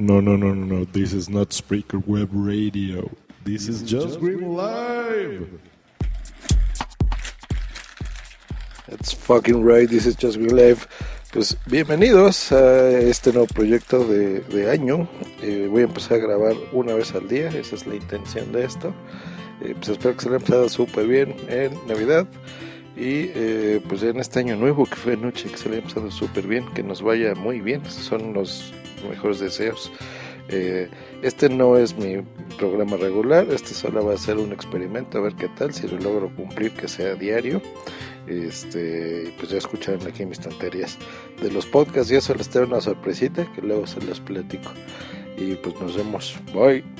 No, no, no, no, no. This is not Spreaker Web Radio. This is Just Green Live. It's fucking right, this is Just Green Live. Pues bienvenidos a este nuevo proyecto de, de año. Eh, voy a empezar a grabar una vez al día, esa es la intención de esto. Eh, pues espero que se le haya pasado súper bien en Navidad. Y eh, pues en este año nuevo que fue anoche, que se le haya pasado súper bien, que nos vaya muy bien. Son los mejores deseos. Eh, este no es mi programa regular, este solo va a ser un experimento a ver qué tal, si lo logro cumplir que sea diario. Este, pues ya escucharon aquí mis tonterías de los podcasts y eso les tengo una sorpresita que luego se los platico. Y pues nos vemos. Bye.